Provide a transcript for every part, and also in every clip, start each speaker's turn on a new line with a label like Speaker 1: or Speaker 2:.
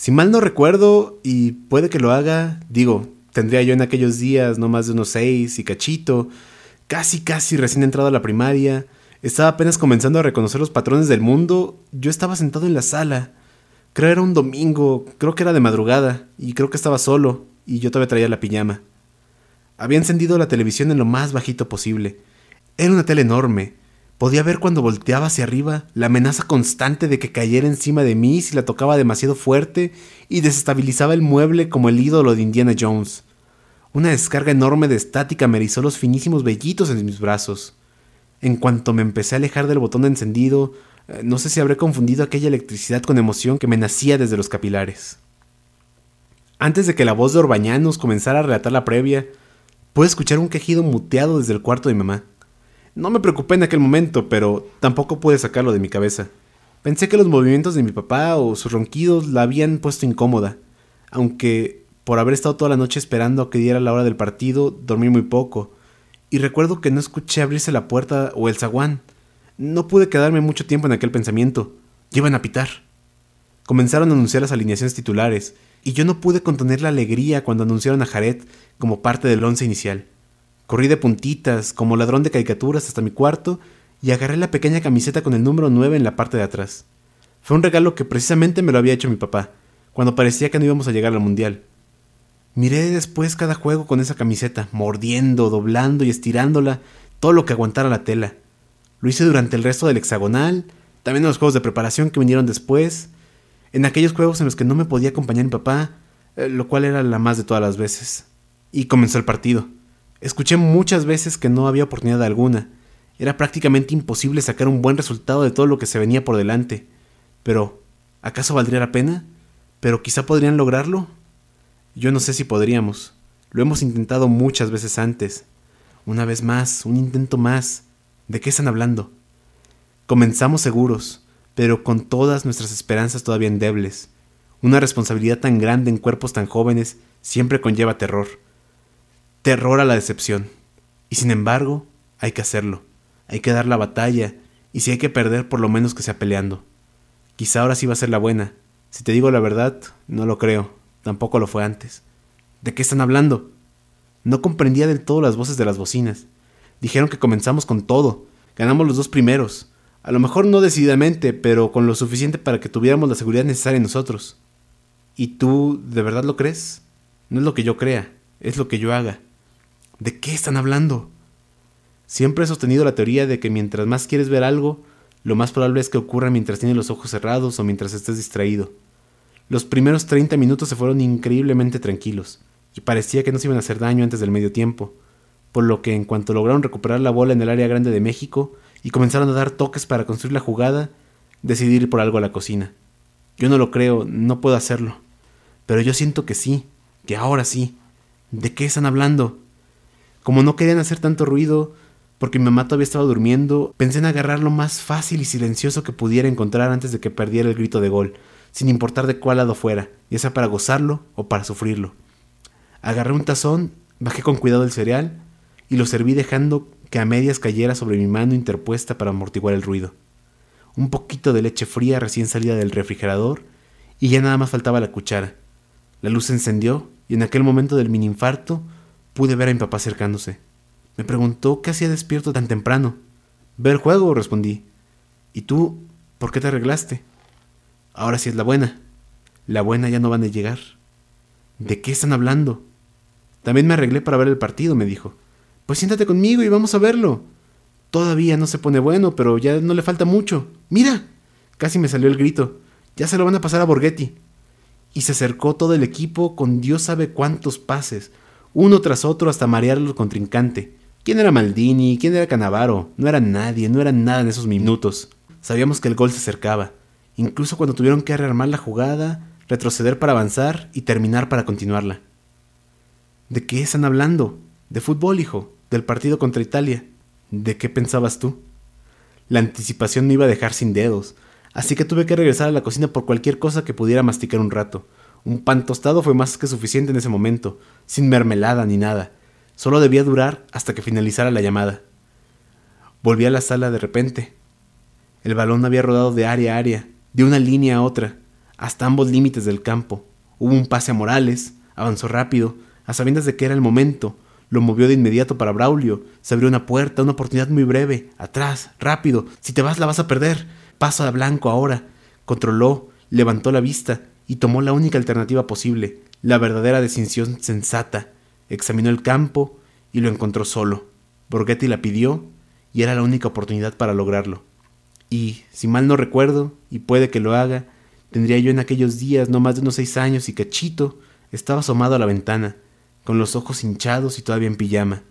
Speaker 1: Si mal no recuerdo, y puede que lo haga, digo, tendría yo en aquellos días no más de unos seis y cachito, casi casi recién entrado a la primaria, estaba apenas comenzando a reconocer los patrones del mundo, yo estaba sentado en la sala. Creo era un domingo, creo que era de madrugada, y creo que estaba solo, y yo todavía traía la pijama. Había encendido la televisión en lo más bajito posible. Era una tele enorme. Podía ver cuando volteaba hacia arriba la amenaza constante de que cayera encima de mí si la tocaba demasiado fuerte y desestabilizaba el mueble como el ídolo de Indiana Jones. Una descarga enorme de estática me erizó los finísimos vellitos en mis brazos. En cuanto me empecé a alejar del botón de encendido, eh, no sé si habré confundido aquella electricidad con emoción que me nacía desde los capilares. Antes de que la voz de Orbañanos comenzara a relatar la previa, pude escuchar un quejido muteado desde el cuarto de mi mamá. No me preocupé en aquel momento, pero tampoco pude sacarlo de mi cabeza. Pensé que los movimientos de mi papá o sus ronquidos la habían puesto incómoda, aunque por haber estado toda la noche esperando a que diera la hora del partido, dormí muy poco, y recuerdo que no escuché abrirse la puerta o el zaguán. No pude quedarme mucho tiempo en aquel pensamiento. Llevan a pitar. Comenzaron a anunciar las alineaciones titulares, y yo no pude contener la alegría cuando anunciaron a Jared como parte del once inicial. Corrí de puntitas, como ladrón de caricaturas, hasta mi cuarto y agarré la pequeña camiseta con el número 9 en la parte de atrás. Fue un regalo que precisamente me lo había hecho mi papá, cuando parecía que no íbamos a llegar al mundial. Miré después cada juego con esa camiseta, mordiendo, doblando y estirándola, todo lo que aguantara la tela. Lo hice durante el resto del hexagonal, también en los juegos de preparación que vinieron después, en aquellos juegos en los que no me podía acompañar mi papá, eh, lo cual era la más de todas las veces. Y comenzó el partido. Escuché muchas veces que no había oportunidad alguna. Era prácticamente imposible sacar un buen resultado de todo lo que se venía por delante. Pero, ¿acaso valdría la pena? ¿Pero quizá podrían lograrlo? Yo no sé si podríamos. Lo hemos intentado muchas veces antes. Una vez más, un intento más. ¿De qué están hablando? Comenzamos seguros, pero con todas nuestras esperanzas todavía endebles. Una responsabilidad tan grande en cuerpos tan jóvenes siempre conlleva terror. Terror a la decepción. Y sin embargo, hay que hacerlo. Hay que dar la batalla, y si hay que perder, por lo menos que sea peleando. Quizá ahora sí va a ser la buena. Si te digo la verdad, no lo creo. Tampoco lo fue antes. ¿De qué están hablando? No comprendía del todo las voces de las bocinas. Dijeron que comenzamos con todo. Ganamos los dos primeros. A lo mejor no decididamente, pero con lo suficiente para que tuviéramos la seguridad necesaria en nosotros. ¿Y tú de verdad lo crees? No es lo que yo crea, es lo que yo haga. ¿De qué están hablando? Siempre he sostenido la teoría de que mientras más quieres ver algo, lo más probable es que ocurra mientras tienes los ojos cerrados o mientras estés distraído. Los primeros 30 minutos se fueron increíblemente tranquilos, y parecía que no se iban a hacer daño antes del medio tiempo, por lo que en cuanto lograron recuperar la bola en el área grande de México, y comenzaron a dar toques para construir la jugada, decidí ir por algo a la cocina. Yo no lo creo, no puedo hacerlo. Pero yo siento que sí, que ahora sí. ¿De qué están hablando? Como no querían hacer tanto ruido, porque mi mamá todavía estaba durmiendo, pensé en agarrar lo más fácil y silencioso que pudiera encontrar antes de que perdiera el grito de gol, sin importar de cuál lado fuera, ya sea para gozarlo o para sufrirlo. Agarré un tazón, bajé con cuidado el cereal y lo serví dejando que a medias cayera sobre mi mano interpuesta para amortiguar el ruido. Un poquito de leche fría recién salida del refrigerador y ya nada más faltaba la cuchara. La luz se encendió y en aquel momento del mini infarto pude ver a mi papá acercándose. Me preguntó qué hacía despierto tan temprano. Ver juego, respondí. ¿Y tú, por qué te arreglaste? Ahora sí es la buena. La buena ya no van a llegar. ¿De qué están hablando? También me arreglé para ver el partido, me dijo. Pues siéntate conmigo y vamos a verlo. Todavía no se pone bueno, pero ya no le falta mucho. Mira. Casi me salió el grito. Ya se lo van a pasar a Borghetti. Y se acercó todo el equipo con Dios sabe cuántos pases, uno tras otro hasta marear al contrincante. ¿Quién era Maldini? ¿Quién era Canavaro? No era nadie, no era nada en esos minutos. Sabíamos que el gol se acercaba, incluso cuando tuvieron que rearmar la jugada, retroceder para avanzar y terminar para continuarla. ¿De qué están hablando? De fútbol, hijo del partido contra Italia. ¿De qué pensabas tú? La anticipación me iba a dejar sin dedos, así que tuve que regresar a la cocina por cualquier cosa que pudiera masticar un rato. Un pan tostado fue más que suficiente en ese momento, sin mermelada ni nada. Solo debía durar hasta que finalizara la llamada. Volví a la sala de repente. El balón había rodado de área a área, de una línea a otra. hasta ambos límites del campo. Hubo un pase a Morales, avanzó rápido, a sabiendas de que era el momento, lo movió de inmediato para Braulio. Se abrió una puerta, una oportunidad muy breve. Atrás, rápido. Si te vas la vas a perder. Paso a blanco ahora. Controló, levantó la vista y tomó la única alternativa posible, la verdadera decisión sensata. Examinó el campo y lo encontró solo. Borghetti la pidió y era la única oportunidad para lograrlo. Y, si mal no recuerdo, y puede que lo haga, tendría yo en aquellos días no más de unos seis años y cachito, estaba asomado a la ventana, con los ojos hinchados y todavía en pijama.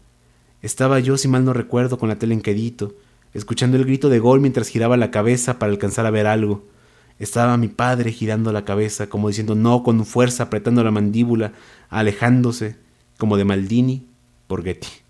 Speaker 1: Estaba yo, si mal no recuerdo, con la tele en quedito, escuchando el grito de gol mientras giraba la cabeza para alcanzar a ver algo. Estaba mi padre girando la cabeza, como diciendo no con fuerza, apretando la mandíbula, alejándose, como de Maldini por Getty.